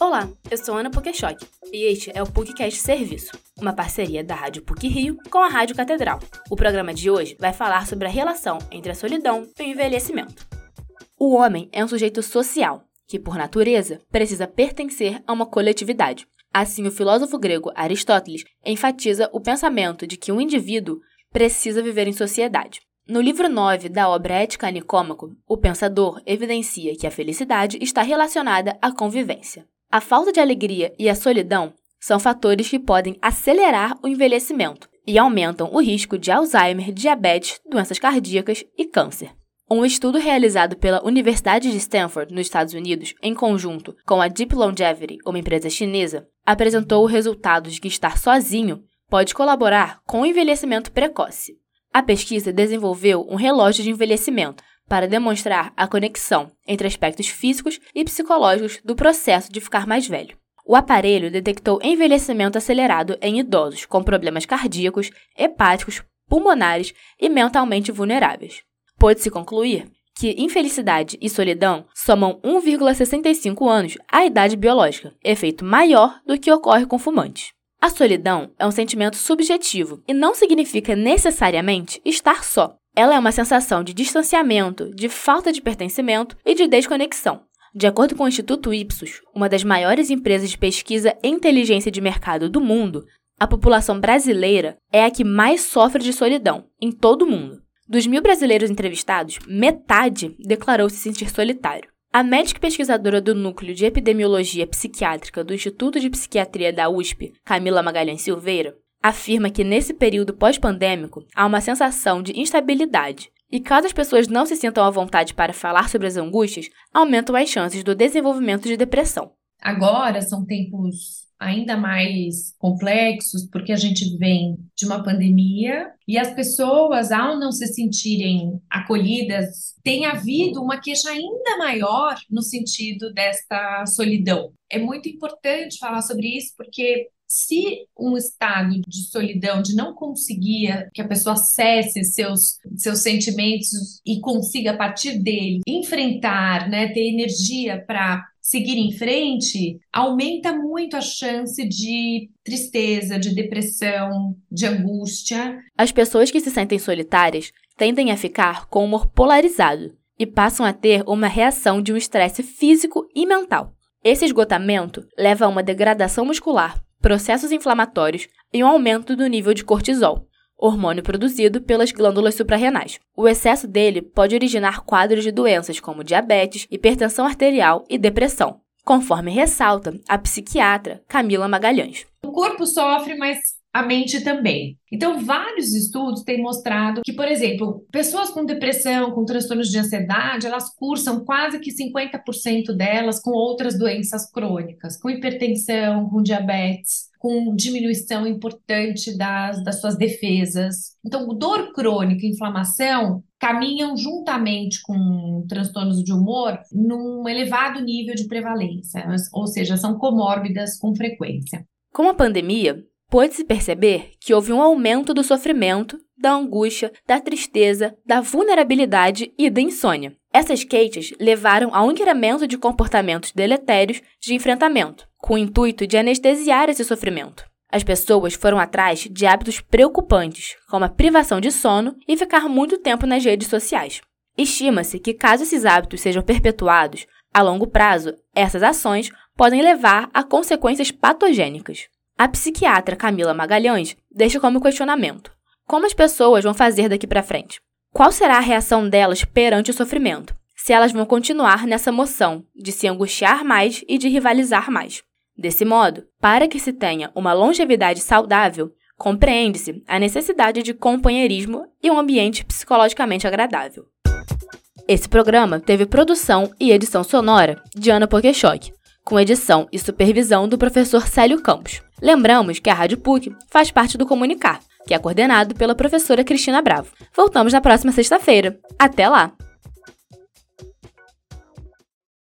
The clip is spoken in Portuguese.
Olá, eu sou Ana Pokeshock e este é o PUCcast Serviço, uma parceria da Rádio PUC Rio com a Rádio Catedral. O programa de hoje vai falar sobre a relação entre a solidão e o envelhecimento. O homem é um sujeito social que, por natureza, precisa pertencer a uma coletividade. Assim, o filósofo grego Aristóteles enfatiza o pensamento de que um indivíduo precisa viver em sociedade. No livro 9 da obra Ética Nicômaco, o pensador evidencia que a felicidade está relacionada à convivência. A falta de alegria e a solidão são fatores que podem acelerar o envelhecimento e aumentam o risco de Alzheimer, diabetes, doenças cardíacas e câncer. Um estudo realizado pela Universidade de Stanford, nos Estados Unidos, em conjunto com a Deep Longevity, uma empresa chinesa, apresentou o resultado de que estar sozinho pode colaborar com o envelhecimento precoce. A pesquisa desenvolveu um relógio de envelhecimento para demonstrar a conexão entre aspectos físicos e psicológicos do processo de ficar mais velho. O aparelho detectou envelhecimento acelerado em idosos com problemas cardíacos, hepáticos, pulmonares e mentalmente vulneráveis. Pôde-se concluir que infelicidade e solidão somam 1,65 anos à idade biológica, efeito maior do que ocorre com fumantes. A solidão é um sentimento subjetivo e não significa necessariamente estar só. Ela é uma sensação de distanciamento, de falta de pertencimento e de desconexão. De acordo com o Instituto Ipsos, uma das maiores empresas de pesquisa e inteligência de mercado do mundo, a população brasileira é a que mais sofre de solidão em todo o mundo. Dos mil brasileiros entrevistados, metade declarou se sentir solitário. A médica pesquisadora do Núcleo de Epidemiologia Psiquiátrica do Instituto de Psiquiatria da USP, Camila Magalhães Silveira, afirma que nesse período pós-pandêmico há uma sensação de instabilidade e caso as pessoas não se sintam à vontade para falar sobre as angústias, aumentam as chances do desenvolvimento de depressão. Agora são tempos ainda mais complexos, porque a gente vem de uma pandemia e as pessoas, ao não se sentirem acolhidas, tem havido uma queixa ainda maior no sentido desta solidão. É muito importante falar sobre isso, porque se um estado de solidão, de não conseguir que a pessoa acesse seus, seus sentimentos e consiga, a partir dele, enfrentar, né, ter energia para seguir em frente, aumenta muito a chance de tristeza, de depressão, de angústia. As pessoas que se sentem solitárias tendem a ficar com o humor polarizado e passam a ter uma reação de um estresse físico e mental. Esse esgotamento leva a uma degradação muscular, processos inflamatórios e um aumento do nível de cortisol, hormônio produzido pelas glândulas suprarrenais. O excesso dele pode originar quadros de doenças como diabetes, hipertensão arterial e depressão, conforme ressalta a psiquiatra Camila Magalhães. O corpo sofre, mas a mente também. Então, vários estudos têm mostrado que, por exemplo, pessoas com depressão, com transtornos de ansiedade, elas cursam quase que 50% delas com outras doenças crônicas, com hipertensão, com diabetes com diminuição importante das, das suas defesas. Então, dor crônica e inflamação caminham juntamente com transtornos de humor num elevado nível de prevalência, ou seja, são comórbidas com frequência. Com a pandemia, pôde-se perceber que houve um aumento do sofrimento, da angústia, da tristeza, da vulnerabilidade e da insônia. Essas queixas levaram ao incremento de comportamentos deletérios de enfrentamento, com o intuito de anestesiar esse sofrimento. As pessoas foram atrás de hábitos preocupantes, como a privação de sono e ficar muito tempo nas redes sociais. Estima-se que, caso esses hábitos sejam perpetuados, a longo prazo, essas ações podem levar a consequências patogênicas. A psiquiatra Camila Magalhães deixa como questionamento: como as pessoas vão fazer daqui para frente? Qual será a reação delas perante o sofrimento? Se elas vão continuar nessa moção de se angustiar mais e de rivalizar mais. Desse modo, para que se tenha uma longevidade saudável, compreende-se a necessidade de companheirismo e um ambiente psicologicamente agradável. Esse programa teve produção e edição sonora de Ana Pokeshock, com edição e supervisão do professor Célio Campos. Lembramos que a Rádio PUC faz parte do Comunicar, que é coordenado pela professora Cristina Bravo. Voltamos na próxima sexta-feira. Até lá!